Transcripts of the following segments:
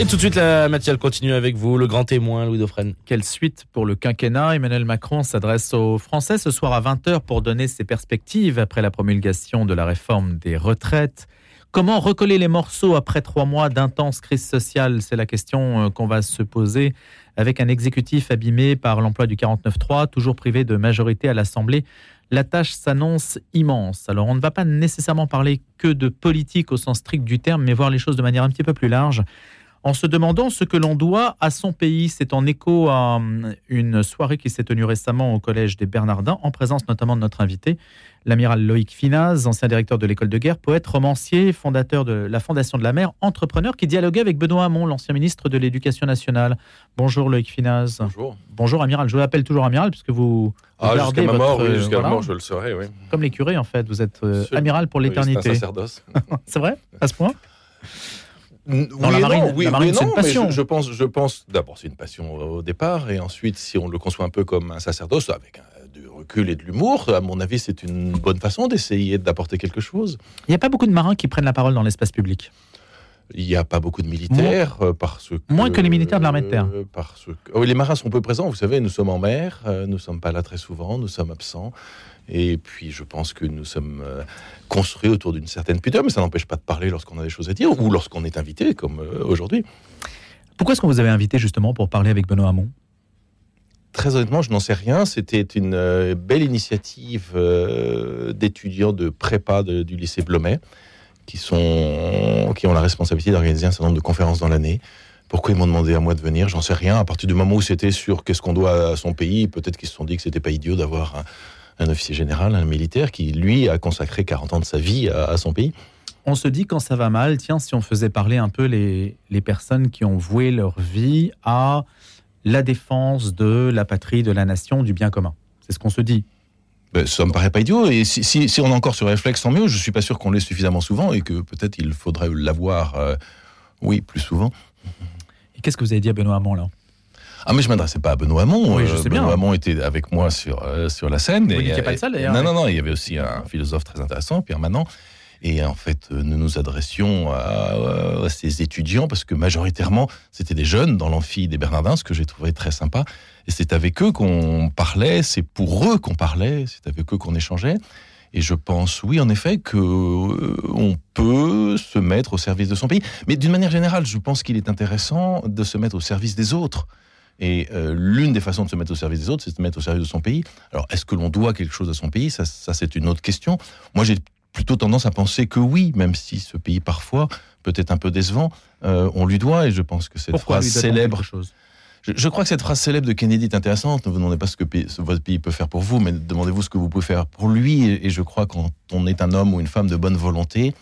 Et tout de suite, la matière continue avec vous, le grand témoin, Louis Dauphren. Quelle suite pour le quinquennat? Emmanuel Macron s'adresse aux Français ce soir à 20h pour donner ses perspectives après la promulgation de la réforme des retraites. Comment recoller les morceaux après trois mois d'intense crise sociale? C'est la question euh, qu'on va se poser avec un exécutif abîmé par l'emploi du 49.3, toujours privé de majorité à l'Assemblée. La tâche s'annonce immense. Alors on ne va pas nécessairement parler que de politique au sens strict du terme, mais voir les choses de manière un petit peu plus large en se demandant ce que l'on doit à son pays. C'est en écho à hum, une soirée qui s'est tenue récemment au Collège des Bernardins, en présence notamment de notre invité, l'amiral Loïc Finaz, ancien directeur de l'école de guerre, poète, romancier, fondateur de la Fondation de la mer, entrepreneur, qui dialoguait avec Benoît Hamon, l'ancien ministre de l'Éducation nationale. Bonjour Loïc Finaz. Bonjour. Bonjour amiral. Je vous l'appelle toujours amiral puisque vous... Ah, jusqu'à ma mort, oui, euh, jusqu'à voilà. mort, je le serai, oui. Comme les curés en fait, vous êtes euh, amiral pour Oui, l'éternité. C'est un sacerdoce. c'est vrai? À ce point? Dans la marine- la marine, c'est une passion. Je, je pense, je pense d'abord, c'est une passion au départ, et ensuite, si on le conçoit un peu comme un sacerdoce, avec un- du recul et de l'humour, à mon avis, c'est une bonne façon d'essayer d'apporter quelque chose. Il n'y a pas beaucoup de marins qui prennent la parole dans l'espace public. Il n'y a pas beaucoup de militaires, euh, parce que... Moins que les militaires de l'armée de terre. euh, Parce que... oh, les marins sont peu présents, vous savez, nous sommes en mer, euh, nous ne sommes pas là très souvent, nous sommes absents. Et puis, je pense que nous sommes euh, construits autour d'une certaine pudeur, mais ça n'empêche pas de parler lorsqu'on a des choses à dire, ou lorsqu'on est invité, comme euh, aujourd'hui. Pourquoi est-ce qu'on vous avait invité justement pour parler avec Benoît Hamon? Très honnêtement, je n'en sais rien. C'était une euh, belle initiative d'étudiants de prépa de- du lycée Blomet qui, sont, qui ont la responsabilité d'organiser un certain nombre de conférences dans l'année. Pourquoi ils m'ont demandé à moi de venir? J'en sais rien. À partir du moment où c'était sur qu'est-ce qu'on doit à son pays, peut-être qu'ils se sont dit que c'était pas idiot d'avoir un, officier général, un militaire qui, lui, a consacré 40 ans de sa vie à, à son pays. On se dit quand ça va mal, tiens, si on faisait parler un peu les, les personnes qui ont voué leur vie à la défense de la patrie, de la nation, du bien commun. C'est ce qu'on se dit. Ben, ça me paraît pas idiot. Et si, si, si on a encore ce réflexe, tant mieux. Je suis pas sûr qu'on l'ait suffisamment souvent et que peut-être il faudrait l'avoir, euh, oui, plus souvent. Et qu'est-ce que vous avez dit à Benoît Hamon là? Ah, mais je m'adressais pas à Benoît Hamon. Oui, je sais bien. Benoît Hamon était avec moi sur, euh, sur la scène. Vous Et, n'étiez pas euh, le seul, d'ailleurs, Non, non, non. Il y avait aussi un philosophe très intéressant, Pierre Manant. Et en fait, euh, nous nous adressions à, à ces étudiants parce que majoritairement, c'était des jeunes dans l'amphi des Bernardins, ce que j'ai trouvé très sympa. Et c'est avec eux qu'on parlait, c'est pour eux qu'on parlait, c'est avec eux qu'on échangeait. Et je pense, oui, en effet, que euh, on peut se mettre au service de son pays. Mais d'une manière générale, je pense qu'il est intéressant de se mettre au service des autres. Et euh, l'une des façons de se mettre au service des autres, c'est de se mettre au service de son pays. Alors, est-ce que l'on doit quelque chose à son pays? Ça, ça c'est une autre question. Moi, j'ai plutôt tendance à penser que oui, même si ce pays parfois peut être un peu décevant, euh, on lui doit. Et je pense que cette Pourquoi phrase célèbre chose? Je, je crois que cette phrase célèbre de Kennedy est intéressante. Ne vous demandez pas ce que pays- ce- votre pays peut faire pour vous, mais demandez-vous ce que vous pouvez faire pour lui. Et, et je crois que quand on est un homme ou une femme de bonne volonté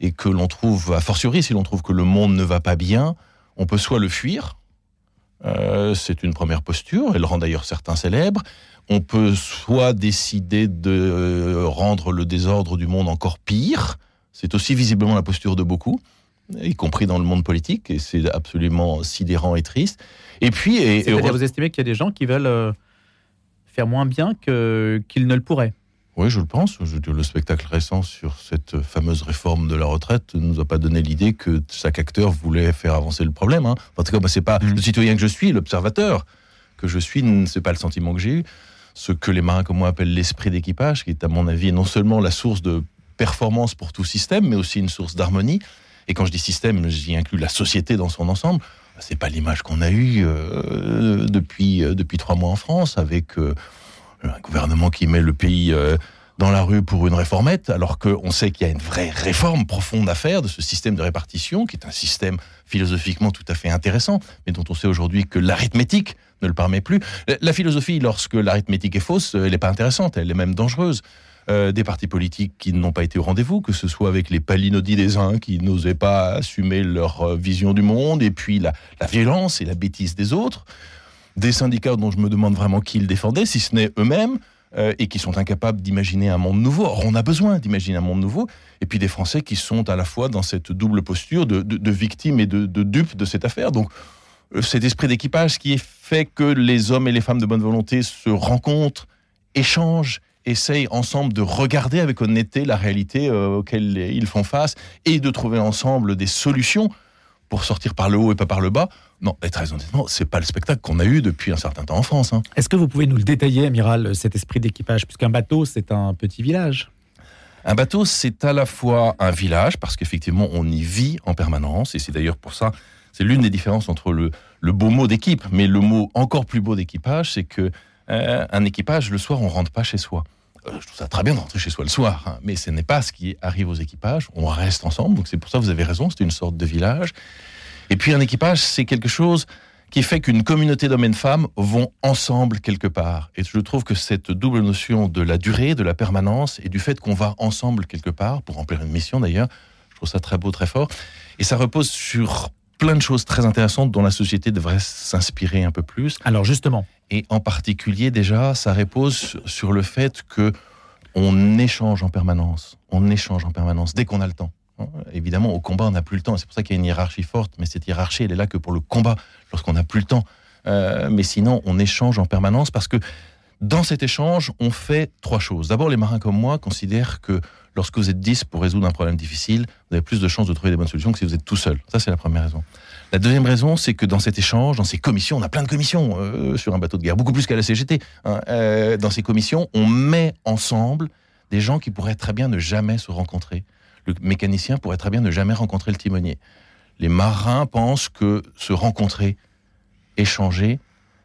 et que l'on trouve, a fortiori, si l'on trouve que le monde ne va pas bien, on peut soit le fuir. Euh, c'est une première posture. Elle rend d'ailleurs certains célèbres. On peut soit décider de euh, rendre le désordre du monde encore pire. C'est aussi visiblement la posture de beaucoup, y compris dans le monde politique, et c'est absolument sidérant et triste. Et puis, et, et vous estimez qu'il y a des gens qui veulent euh, faire moins bien qu'ils ne le pourraient? Oui, je le pense. Le spectacle récent sur cette fameuse réforme de la retraite ne nous a pas donné l'idée que chaque acteur voulait faire avancer le problème. hein. En tout cas, moi, c'est pas Mhm. le citoyen que je suis, l'observateur que je suis, c'est pas le sentiment que j'ai eu. Ce que les marins comme moi appellent l'esprit d'équipage, qui est à mon avis non seulement la source de performance pour tout système, mais aussi une source d'harmonie. Et quand je dis système, j'y inclus la société dans son ensemble. C'est pas l'image qu'on a eue euh, depuis euh, depuis trois mois en France, avec euh, un gouvernement qui met le pays euh, dans la rue pour une réformette, alors qu'on sait qu'il y a une vraie réforme profonde à faire de ce système de répartition, qui est un système philosophiquement tout à fait intéressant, mais dont on sait aujourd'hui que l'arithmétique ne le permet plus. La- philosophie, lorsque l'arithmétique est fausse, elle n'est pas intéressante, elle est même dangereuse. Euh, des partis politiques qui n'ont pas été au rendez-vous, que ce soit avec les palinodies des uns qui n'osaient pas assumer leur euh, vision du monde, et puis la violence et la bêtise des autres, des syndicats dont je me demande vraiment qui ils défendaient, si ce n'est eux-mêmes, euh, et qui sont incapables d'imaginer un monde nouveau. Or, on a besoin d'imaginer un monde nouveau, et puis des Français qui sont à la fois dans cette double posture de, victimes et de, dupes de cette affaire. Donc, euh, cet esprit d'équipage qui fait que les hommes et les femmes de bonne volonté se rencontrent, échangent, essayent ensemble de regarder avec honnêteté la réalité euh, auquel ils font face et de trouver ensemble des solutions pour sortir par le haut et pas par le bas. Non, et très honnêtement, c'est pas le spectacle qu'on a eu depuis un certain temps en France. hein. Est-ce que vous pouvez nous le détailler, amiral, cet esprit d'équipage? Puisqu'un bateau, c'est un petit village. Un bateau, c'est à la fois un village, parce qu'effectivement, on y vit en permanence, et c'est d'ailleurs pour ça, c'est l'une des différences entre le, le beau mot d'équipe, mais le mot encore plus beau d'équipage, c'est que euh, un équipage, le soir, on rentre pas chez soi. Euh, je trouve ça très bien de rentrer chez soi le soir, hein, mais ce n'est pas ce qui arrive aux équipages. On reste ensemble, donc c'est pour ça que vous avez raison, c'est une sorte de village. Et puis un équipage, c'est quelque chose qui fait qu'une communauté d'hommes et de femmes vont ensemble quelque part. Et je trouve que cette double notion de la durée, de la permanence et du fait qu'on va ensemble quelque part, pour remplir une mission d'ailleurs, je trouve ça très beau, très fort. Et ça repose sur plein de choses très intéressantes dont la société devrait s'inspirer un peu plus. Alors justement, Et en particulier, déjà, ça repose sur le fait que on échange en permanence. On échange en permanence dès qu'on a le temps. Hein, Évidemment, au combat, on n'a plus le temps. C'est pour ça qu'il y a une hiérarchie forte. Mais cette hiérarchie, elle est là que pour le combat, lorsqu'on n'a plus le temps. Euh, mais sinon, on échange en permanence parce que dans cet échange, on fait trois choses. D'abord, les marins comme moi considèrent que lorsque vous êtes 10 pour résoudre un problème difficile, vous avez plus de chances de trouver des bonnes solutions que si vous êtes tout seul. Ça, c'est la première raison. La deuxième raison, c'est que dans cet échange, dans ces commissions, on a plein de commissions euh, sur un bateau de guerre, beaucoup plus qu'à la CGT. hein. Euh, dans ces commissions, on met ensemble des gens qui pourraient très bien ne jamais se rencontrer. Le mécanicien pourrait très bien ne jamais rencontrer le timonier. Les marins pensent que se rencontrer, échanger,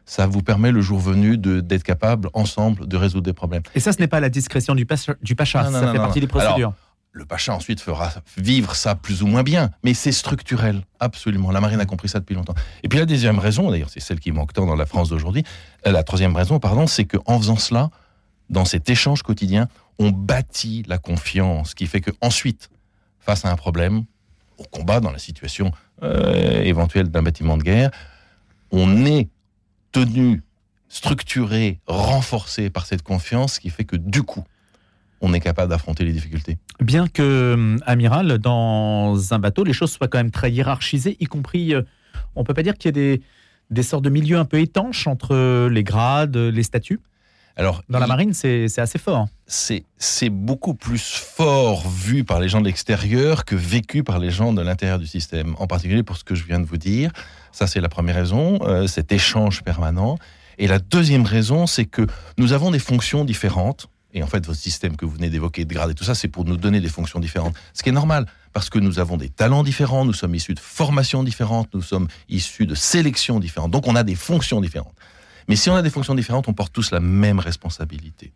ça vous permet le jour venu d'être capable ensemble de résoudre des problèmes. et ça, ce n'est pas la discrétion du, pacha, du pacha, Non, non, ça non, fait partie des procédures. Le Pacha ensuite fera vivre ça plus ou moins bien, mais c'est structurel, absolument. La marine a compris ça depuis longtemps. Et puis la deuxième raison, d'ailleurs c'est celle qui manque tant dans la France d'aujourd'hui, euh, la troisième raison, pardon, c'est qu'en faisant cela, dans cet échange quotidien, on bâtit la confiance, qui fait que ensuite, face à un problème, au combat, dans la situation euh, éventuelle d'un bâtiment de guerre, on est tenu, structuré, renforcé par cette confiance, qui fait que du coup, on est capable d'affronter les difficultés. Bien que, hum, amiral, dans un bateau, les choses soient quand même très hiérarchisées, y compris, euh, on peut pas dire qu'il y ait des, des sortes de milieux un peu étanches entre les grades, les statuts? Alors, Dans la marine, c'est assez fort. c'est c'est beaucoup plus fort vu par les gens de l'extérieur que vécu par les gens de l'intérieur du système. En particulier pour ce que je viens de vous dire. Ça, c'est la première raison, euh, cet échange permanent. Et la deuxième raison, c'est que nous avons des fonctions différentes. Et en fait, votre système que vous venez d'évoquer, de grade et tout ça, c'est pour nous donner des fonctions différentes. Ce qui est normal, parce que nous avons des talents différents, nous sommes issus de formations différentes, nous sommes issus de sélections différentes. Donc, on a des fonctions différentes. Mais si on a des fonctions différentes, on porte tous la même responsabilité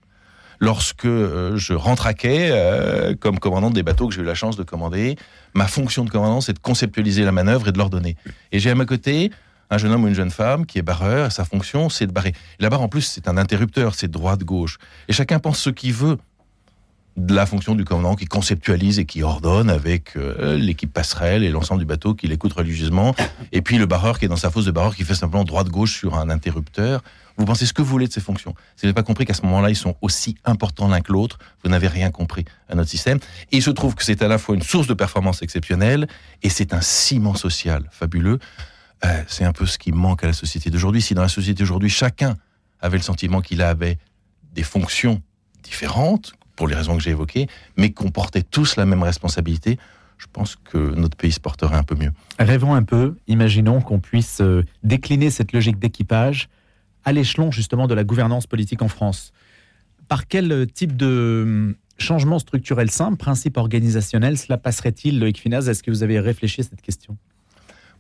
lorsque euh, je rentre à quai euh, comme commandant des bateaux que j'ai eu la chance de commander, ma fonction de commandant, c'est de conceptualiser la manœuvre et de l'ordonner. Et j'ai à ma côté un jeune homme ou une jeune femme qui est barreur, sa fonction, c'est de barrer. Et la barre, en plus, c'est un interrupteur, c'est droite-gauche. Et chacun pense ce qu'il veut de la fonction du commandant qui conceptualise et qui ordonne avec euh, l'équipe passerelle et l'ensemble du bateau qui l'écoute religieusement. Et puis le barreur qui est dans sa fosse de barreur qui fait simplement droite-gauche sur un interrupteur. Vous pensez ce que vous voulez de ces fonctions. Si vous n'avez pas compris qu'à ce moment-là, ils sont aussi importants l'un que l'autre, vous n'avez rien compris à notre système. Il se trouve que c'est à la fois une source de performance exceptionnelle et c'est un ciment social fabuleux. Euh, c'est un peu ce qui manque à la société d'aujourd'hui. Si dans la société d'aujourd'hui, chacun avait le sentiment qu'il avait des fonctions différentes, pour les raisons que j'ai évoquées, mais qu'on portait tous la même responsabilité, je pense que notre pays se porterait un peu mieux. Rêvons un peu, imaginons qu'on puisse euh, décliner cette logique d'équipage à l'échelon justement de la gouvernance politique en France. Par quel euh, type de hum, changement structurel simple, principe organisationnel, cela passerait-il, Loïc Finaz? Est-ce que vous avez réfléchi à cette question?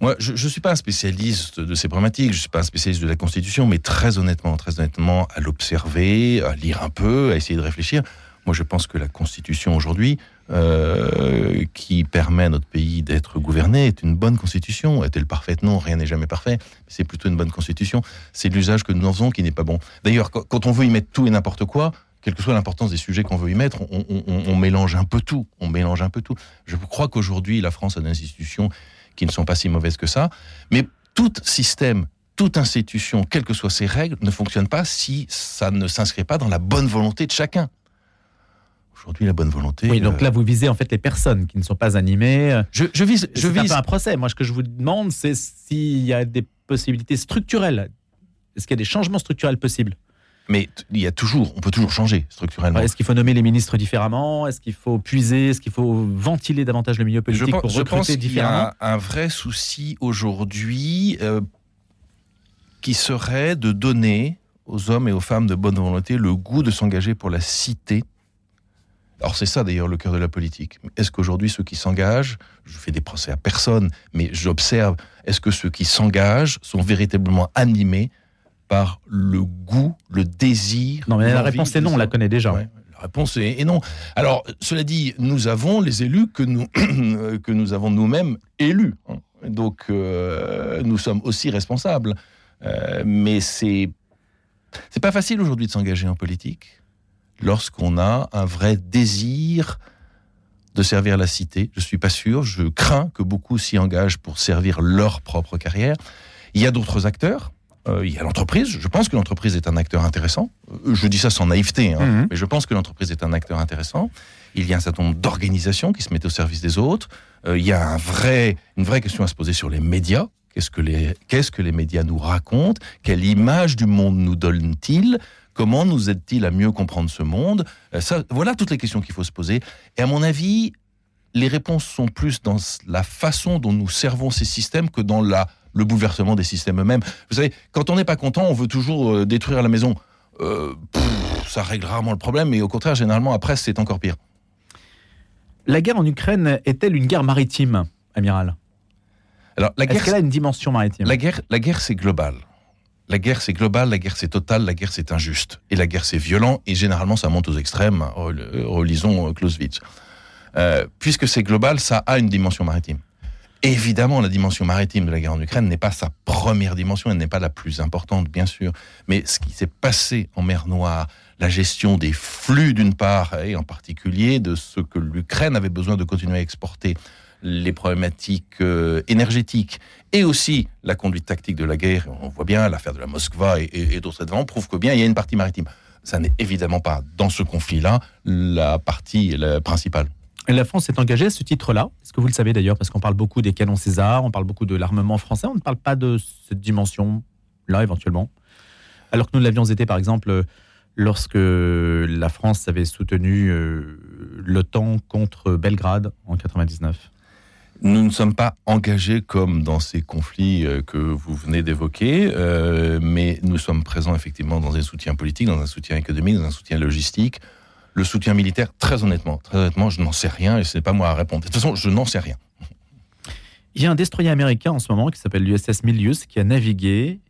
Moi, je ne suis pas un spécialiste de ces problématiques, je ne suis pas un spécialiste de la Constitution, mais très honnêtement, très honnêtement, à l'observer, à lire un peu, à essayer de réfléchir, moi je pense que la Constitution aujourd'hui, euh, qui permet à notre pays d'être gouverné, est une bonne Constitution. Est-elle parfaite? Non, rien n'est jamais parfait, c'est plutôt une bonne Constitution. C'est l'usage que nous en faisons qui n'est pas bon. D'ailleurs, quand- on veut y mettre tout et n'importe quoi, quelle que soit l'importance des sujets qu'on veut y mettre, on mélange un peu tout. On mélange un peu tout. Je crois qu'aujourd'hui, la France a des institutions qui ne sont pas si mauvaises que ça. Mais tout système, toute institution, quelles que soient ses règles, ne fonctionne pas si ça ne s'inscrit pas dans la bonne volonté de chacun. Aujourd'hui, la bonne volonté. Oui, donc euh, là, vous visez en fait les personnes qui ne sont pas animées. je, je vise, je vise. peu un procès. Moi, ce que je vous demande, c'est s'il y a des possibilités structurelles. Est-ce qu'il y a des changements structurels possibles? Mais il y a toujours, on peut toujours changer structurellement. Est-ce qu'il faut nommer les ministres différemment? Est-ce qu'il faut puiser? Est-ce qu'il faut ventiler davantage le milieu Je politique pense, pour je pense recruter qu'il y différemment? a un vrai souci aujourd'hui euh, qui serait de donner aux hommes et aux femmes de bonne volonté le goût de s'engager pour la cité. Alors c'est ça d'ailleurs le cœur de la politique. Est-ce qu'aujourd'hui ceux qui s'engagent, je fais des procès à personne, mais j'observe, est-ce que ceux qui s'engagent sont véritablement animés par le goût, le désir Non, mais la réponse est non, on la connaît déjà. Ouais, la réponse est, est non. Alors, cela dit, nous avons les élus que nous, que nous avons nous-mêmes élus. Donc, euh, nous sommes aussi responsables. Euh, mais c'est c'est pas facile aujourd'hui de s'engager en politique lorsqu'on a un vrai désir de servir la cité. Je suis pas sûr. Je crains que beaucoup s'y engagent pour servir leur propre carrière. Il y a d'autres acteurs. Euh, il y a l'entreprise. Je pense que l'entreprise est un acteur intéressant. Euh, Je dis ça sans naïveté, hein, Mhm. mais je pense que l'entreprise est un acteur intéressant. Il y a un certain nombre d'organisations qui se mettent au service des autres. Euh, il y a un vrai, une vraie question à se poser sur les médias. Qu'est-ce que les, qu'est-ce que les médias nous racontent? Quelle image du monde nous donnent-ils? Comment nous aident-ils à mieux comprendre ce monde? Euh, ça, Voilà toutes les questions qu'il faut se poser. Et à mon avis, les réponses sont plus dans la façon dont nous servons ces systèmes que dans la, le bouleversement des systèmes eux-mêmes. Vous savez, quand on n'est pas content, on veut toujours euh, détruire la maison. Euh, pff, ça règle rarement le problème, mais au contraire, généralement, après, c'est encore pire. La guerre en Ukraine est-elle une guerre maritime, amiral? Alors, la Est-ce guerre, qu'elle a une dimension maritime? La guerre, la guerre c'est global. La guerre, c'est global, la guerre, c'est total, la guerre, c'est injuste. Et la guerre, c'est violent, et généralement, ça monte aux extrêmes. Rel- euh, Relisons euh, Clausewitz. Euh, puisque c'est global, ça a une dimension maritime. Évidemment, la dimension maritime de la guerre en Ukraine n'est pas sa première dimension, elle n'est pas la plus importante, bien sûr. Mais ce qui s'est passé en mer Noire, la gestion des flux d'une part, et en particulier de ce que l'Ukraine avait besoin de continuer à exporter, les problématiques euh, énergétiques et aussi la conduite tactique de la guerre, on voit bien l'affaire de la Moskva et, et- et d'autres événements prouvent que bien il y a une partie maritime. Ça n'est évidemment pas dans ce conflit-là la partie principale. La France est engagée à ce titre-là. Est-ce que vous le savez d'ailleurs? Parce qu'on parle beaucoup des canons César, on parle beaucoup de l'armement français, on ne parle pas de cette dimension-là éventuellement. Alors que nous l'avions été par exemple lorsque la France avait soutenu euh, l'OTAN contre Belgrade en 99. Nous ne sommes pas engagés comme dans ces conflits euh, que vous venez d'évoquer, euh, mais nous sommes présents effectivement dans un soutien politique, dans un soutien économique, dans un soutien logistique. Le soutien militaire, très honnêtement, très honnêtement, je n'en sais rien et ce n'est pas moi à répondre. De toute façon, je n'en sais rien. Il y a un destroyer américain en ce moment qui s'appelle l'USS Milius qui a navigué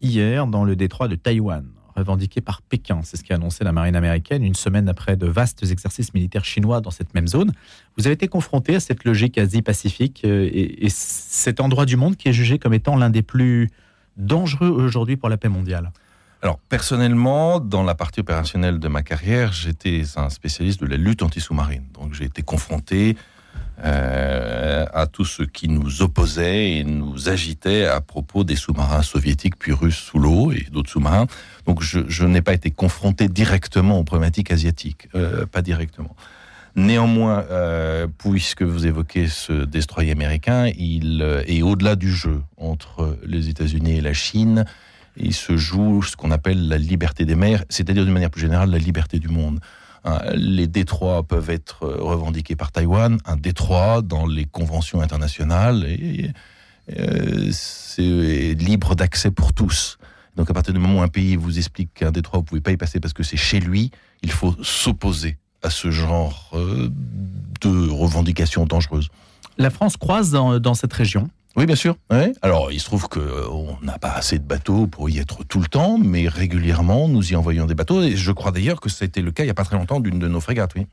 hier dans le détroit de Taïwan, revendiqué par Pékin. C'est ce qu'a annoncé la marine américaine une semaine après de vastes exercices militaires chinois dans cette même zone. Vous avez été confronté à cette logique Asie-Pacifique euh, et, et cet endroit du monde qui est jugé comme étant l'un des plus dangereux aujourd'hui pour la paix mondiale. Alors, personnellement, dans la partie opérationnelle de ma carrière, j'étais un spécialiste de la lutte anti-sous-marine. Donc, j'ai été confronté euh, à tout ce qui nous opposait et nous agitait à propos des sous-marins soviétiques puis russes sous l'eau et d'autres sous-marins. Donc, je, n'ai pas été confronté directement aux problématiques asiatiques, euh, pas directement. Néanmoins, euh, puisque vous évoquez ce destroyer américain, il euh, est au-delà du jeu entre les États-Unis et la Chine il se joue ce qu'on appelle la liberté des mers, c'est-à-dire d'une manière plus générale la liberté du monde. Hein, Les détroits peuvent être revendiqués par Taïwan, un détroit dans les conventions internationales, et, euh, c'est libre d'accès pour tous. Donc à partir du moment où un pays vous explique qu'un détroit, vous pouvez pas y passer parce que c'est chez lui, il faut s'opposer à ce genre euh, de revendications dangereuses. La France croise dans, dans cette région. Oui, bien sûr. Ouais. Alors, il se trouve qu'on n'a pas assez de bateaux pour y être tout le temps, mais régulièrement, nous y envoyons des bateaux. Et je crois d'ailleurs que c'était le cas il n'y a pas très longtemps d'une de nos frégates, oui.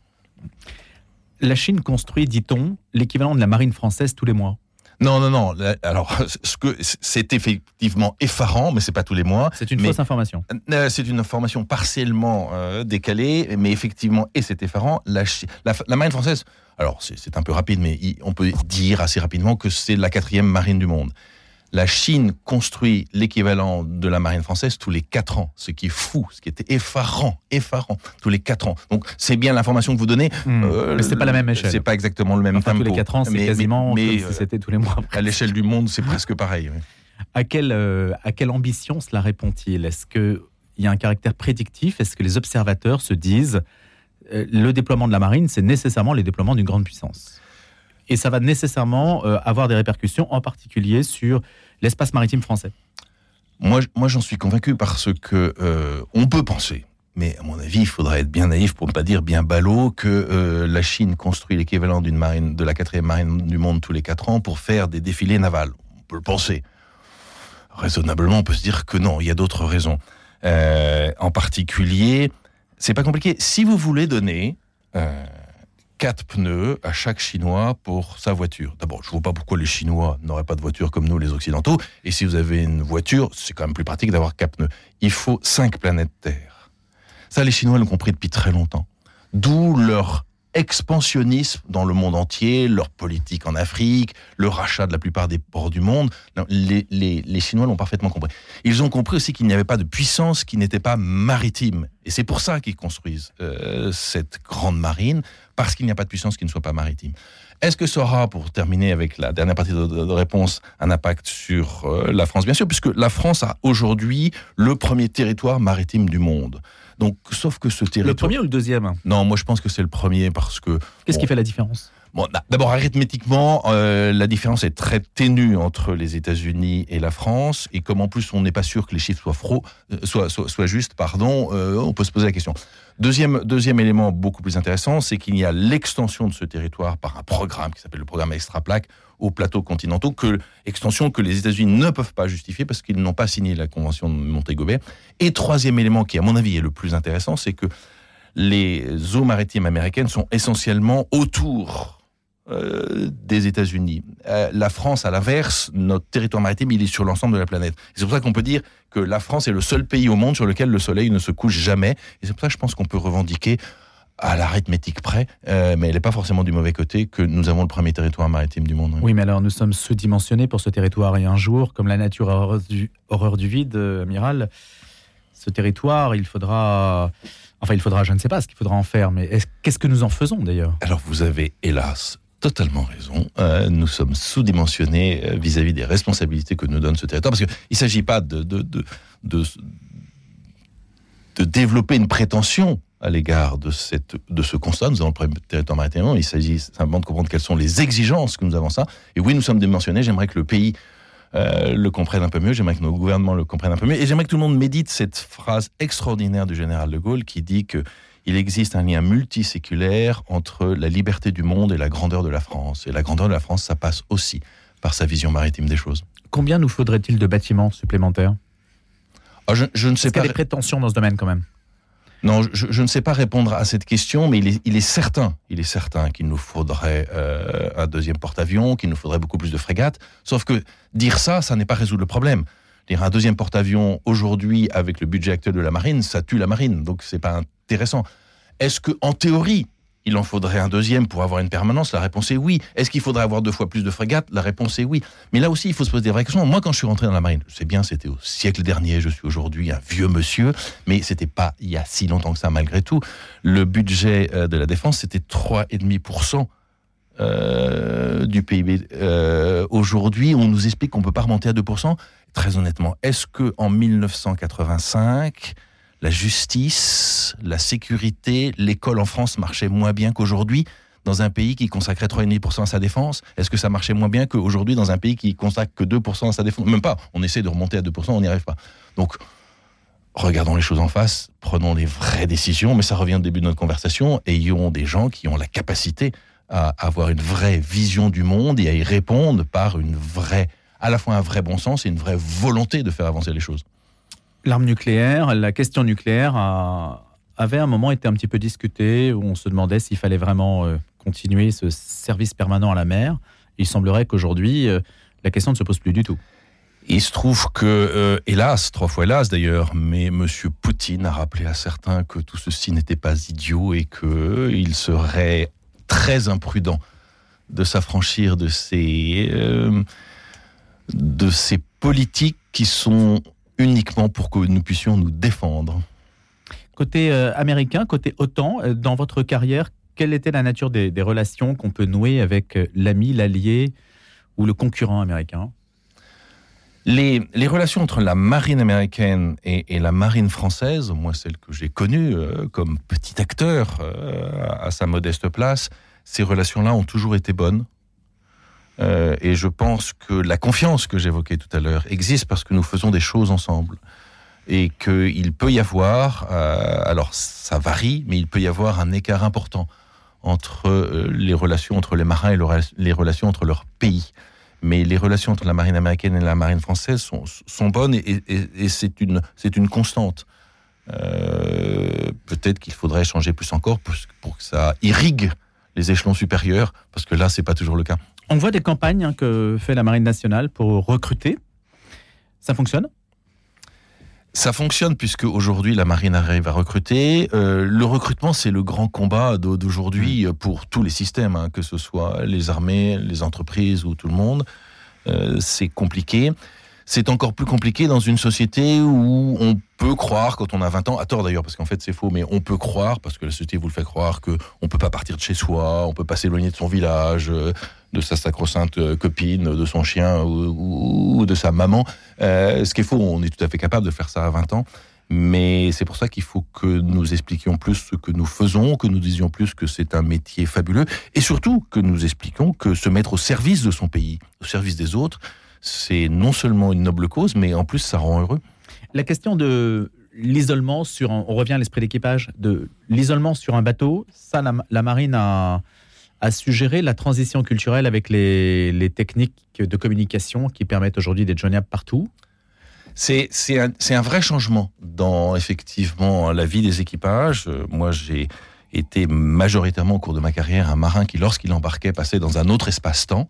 La Chine construit, dit-on, l'équivalent de la marine française tous les mois. Non, non, non. Alors, ce que c'est effectivement effarant, mais c'est pas tous les mois. C'est une Mais- fausse information. Euh, C'est une information partiellement euh, décalée, mais effectivement, et c'est effarant, la, Chi- la, la marine française, alors c'est un peu rapide, mais on peut dire assez rapidement que c'est la quatrième marine du monde. La Chine construit l'équivalent de la marine française tous les quatre ans, ce qui est fou, ce qui était effarant, effarant, tous les quatre ans. Donc c'est bien l'information que vous donnez. euh, mais c'est pas la même échelle. C'est pas exactement le même Enfin, tous tempo. les 4 ans, c'est Mais- quasiment mais- comme mais, si euh, c'était tous les mois. à l'échelle du monde, c'est presque pareil. oui. À quelle, euh, à quelle ambition cela répond-il? Est-ce que il y a un caractère prédictif? Est-ce que les observateurs se disent euh, le déploiement de la marine, c'est nécessairement le déploiement d'une grande puissance? Et ça va nécessairement euh, avoir des répercussions, en particulier sur l'espace maritime français. Moi, moi j'en suis convaincu parce que euh, on peut penser, mais à mon avis, il faudrait être bien naïf pour ne pas dire bien ballot que euh, la Chine construit l'équivalent d'une marine, de la quatrième marine du monde tous les quatre ans pour faire des défilés navals. On peut le penser. Raisonnablement, on peut se dire que non, il y a d'autres raisons. Euh, en particulier, c'est pas compliqué. Si vous voulez donner quatre pneus à chaque Chinois pour sa voiture. D'abord, je ne vois pas pourquoi les Chinois n'auraient pas de voiture comme nous, les Occidentaux. Et si vous avez une voiture, c'est quand même plus pratique d'avoir quatre pneus. Il faut cinq planètes Terre. Ça, les Chinois l'ont compris depuis très longtemps. D'où leur expansionnisme dans le monde entier, leur politique en Afrique, le rachat de la plupart des ports du monde. Les, Chinois l'ont parfaitement compris. Ils ont compris aussi qu'il n'y avait pas de puissance qui n'était pas maritime. Et c'est pour ça qu'ils construisent euh, cette grande marine, parce qu'il n'y a pas de puissance qui ne soit pas maritime. Est-ce que ça aura, pour terminer avec la dernière partie de réponse, un impact sur euh, la France? Bien sûr, puisque la France a aujourd'hui le premier territoire maritime du monde. Donc, sauf que ce territoire. Le premier ou le deuxième? Non, moi je pense que c'est le premier parce que. Qu'est-ce bon, qui fait la différence? D'abord arithmétiquement, euh, la différence est très ténue entre les États-Unis et la France, et comme en plus on n'est pas sûr que les chiffres soient, faux, euh, soient, justes, pardon, euh, on peut se poser la question. Deuxième, deuxième élément beaucoup plus intéressant, c'est qu'il y a l'extension de ce territoire par un programme qui s'appelle le programme Extraplaque aux plateaux continentaux, que, extension que les États-Unis ne peuvent pas justifier parce qu'ils n'ont pas signé la convention de Montego Bay. Et troisième élément qui, à mon avis, est le plus intéressant, c'est que les eaux maritimes américaines sont essentiellement autour euh, des États-Unis. Euh, la France, à l'inverse, notre territoire maritime, il est sur l'ensemble de la planète. C'est pour ça qu'on peut dire que la France est le seul pays au monde sur lequel le soleil ne se couche jamais. Et c'est pour ça que je pense qu'on peut revendiquer à l'arithmétique près, euh, mais elle n'est pas forcément du mauvais côté, que nous avons le premier territoire maritime du monde. Oui, mais alors nous sommes sous-dimensionnés pour ce territoire et un jour, comme la nature a horreur du, horreur du vide, amiral, ce territoire, il faudra... Enfin, il faudra, je ne sais pas ce qu'il faudra en faire, mais qu'est-ce que nous en faisons d'ailleurs? Alors vous avez, hélas, totalement raison. Euh, nous sommes sous-dimensionnés euh, vis-à-vis des responsabilités que nous donne ce territoire, parce qu'il ne s'agit pas de, développer une prétention à l'égard de, ce constat. Nous avons le territoire maritime. Il s'agit simplement de comprendre quelles sont les exigences que nous avons ça. Et oui, nous sommes dimensionnés. J'aimerais que le pays euh, le comprenne un peu mieux. J'aimerais que nos gouvernements le comprennent un peu mieux. Et j'aimerais que tout le monde médite cette phrase extraordinaire du général de Gaulle qui dit que il existe un lien multiséculaire entre la liberté du monde et la grandeur de la France. Et la grandeur de la France, ça passe aussi par sa vision maritime des choses. Combien nous faudrait-il de bâtiments supplémentaires? Ah, je, je, ne sais pas. Il y a des prétentions dans ce domaine quand même. Non, je, je, ne sais pas répondre à cette question, mais il est, il est certain, il est certain qu'il nous faudrait euh, un deuxième porte-avions, qu'il nous faudrait beaucoup plus de frégates. Sauf que dire ça, ça n'est pas résoudre le problème. Dire un deuxième porte-avions aujourd'hui avec le budget actuel de la marine, ça tue la marine, donc c'est pas intéressant. Est-ce que, en théorie, il en faudrait un deuxième pour avoir une permanence? La réponse est oui. Est-ce qu'il faudrait avoir deux fois plus de frégates? La réponse est oui. Mais là aussi, il faut se poser des vraies questions. Moi, quand je suis rentré dans la marine, c'est bien, c'était au siècle dernier, je suis aujourd'hui un vieux monsieur, mais c'était pas il y a si longtemps que ça, malgré tout. Le budget de la défense, c'était 3,5%. Euh, du PIB. Euh, Aujourd'hui, on nous explique qu'on peut pas remonter à 2%. Très honnêtement, est-ce que en 1985, la justice, la sécurité, l'école en France marchait moins bien qu'aujourd'hui dans un pays qui consacrait 3,5% à sa défense Est-ce que ça marchait moins bien qu'aujourd'hui dans un pays qui consacre que 2% à sa défense? Même pas. On essaie de remonter à 2%, on n'y arrive pas. Donc, regardons les choses en face, prenons les vraies décisions, mais ça revient au début de notre conversation, ayons des gens qui ont la capacité à avoir une vraie vision du monde et à y répondre par une vraie, à la fois un vrai bon sens et une vraie volonté de faire avancer les choses. L'arme nucléaire, la question nucléaire avait un moment été un petit peu discutée, où on se demandait s'il fallait vraiment euh, continuer ce service permanent à la mer. Il semblerait qu'aujourd'hui, euh, la question ne se pose plus du tout. Il se trouve que, euh, hélas, trois fois hélas d'ailleurs, mais M. Poutine a rappelé à certains que tout ceci n'était pas idiot et qu'il serait très imprudent de s'affranchir de ces, de ces politiques qui sont uniquement pour que nous puissions nous défendre. Côté euh, américain, côté OTAN, euh, dans votre carrière, quelle était la nature des, des relations qu'on peut nouer avec l'ami, l'allié ou le concurrent américain? Les, les, relations entre la marine américaine et, et, la marine française, moi celle que j'ai connue euh, comme petit acteur euh, à sa modeste place, ces relations-là ont toujours été bonnes. Euh, et je pense que la confiance que j'évoquais tout à l'heure existe parce que nous faisons des choses ensemble. Et qu'il peut y avoir, euh, alors ça varie, mais il peut y avoir un écart important entre euh, les relations entre les marins et le, les relations entre leurs pays mais les relations entre la marine américaine et la marine française sont, bonnes et, et, et c'est une, constante. Peut-être qu'il faudrait changer plus encore pour, pour, que ça irrigue les échelons supérieurs, parce que là, c'est pas toujours le cas. On voit des campagnes hein, que fait la marine nationale pour recruter. Ça fonctionne? Ça fonctionne puisque aujourd'hui la marine arrive à recruter. Euh, le recrutement, c'est le grand combat d'aujourd'hui pour tous les systèmes, hein, que ce soit les armées, les entreprises ou tout le monde. Euh, c'est compliqué. C'est encore plus compliqué dans une société où on peut croire, quand on a 20 ans, à tort d'ailleurs, parce qu'en fait c'est faux, mais on peut croire, parce que la société vous le fait croire, qu'on ne peut pas partir de chez soi, on peut pas s'éloigner de son village, de sa sacro-sainte copine, de son chien ou, de sa maman. Euh, ce qui est faux, on est tout à fait capable de faire ça à 20 ans. Mais c'est pour ça qu'il faut que nous expliquions plus ce que nous faisons, que nous disions plus que c'est un métier fabuleux, et surtout que nous expliquions que se mettre au service de son pays, au service des autres, c'est non seulement une noble cause, mais en plus ça rend heureux. La question de l'isolement sur, on revient à l'esprit d'équipage, de l'isolement sur un bateau, ça la marine a, a suggéré la transition culturelle avec les, les techniques de communication qui permettent aujourd'hui d'être joignables partout. C'est un, un vrai changement dans effectivement la vie des équipages. Moi, j'ai été majoritairement au cours de ma carrière un marin qui, lorsqu'il embarquait, passait dans un autre espace-temps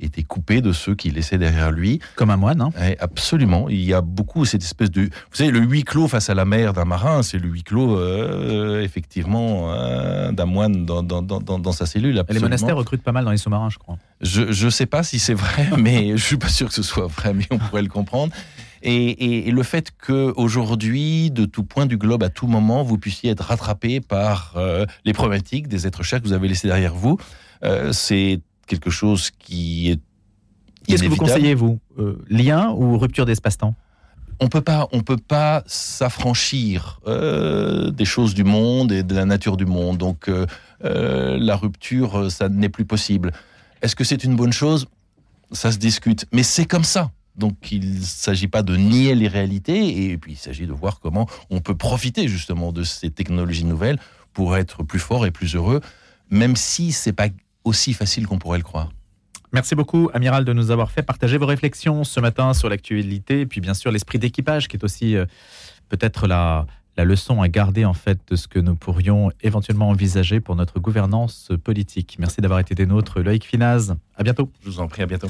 était coupé de ceux qui laissaient derrière lui. Comme un moine, hein Et Absolument. Il y a beaucoup cette espèce de... Vous savez, le huis clos face à la mer d'un marin, c'est le huis clos, euh, effectivement, euh, d'un moine dans, dans, dans, dans, sa cellule. Absolument. Les monastères recrutent pas mal dans les sous-marins, je crois. Je ne sais pas si c'est vrai, mais je suis pas sûr que ce soit vrai, mais on pourrait le comprendre. Et, et, et, le fait qu'aujourd'hui, de tout point du globe, à tout moment, vous puissiez être rattrapé par euh, les problématiques des êtres chers que vous avez laissés derrière vous, euh, c'est quelque chose qui est Qu'est-ce que vous conseillez, vous euh, Lien ou rupture d'espace-temps? On peut pas, on peut pas s'affranchir euh, des choses du monde et de la nature du monde. Donc euh, euh, la rupture, ça n'est plus possible. Est-ce que c'est une bonne chose? Ça se discute, mais c'est comme ça. Donc il ne s'agit pas de nier les réalités, et puis il s'agit de voir comment on peut profiter justement de ces technologies nouvelles pour être plus fort et plus heureux, même si c'est pas aussi facile qu'on pourrait le croire. Merci beaucoup, Amiral, de nous avoir fait partager vos réflexions ce matin sur l'actualité, et puis bien sûr l'esprit d'équipage, qui est aussi euh, peut-être la, la leçon à garder en fait de ce que nous pourrions éventuellement envisager pour notre gouvernance politique. Merci d'avoir été des nôtres, Loïc Finaz. À bientôt. Je vous en prie, à bientôt.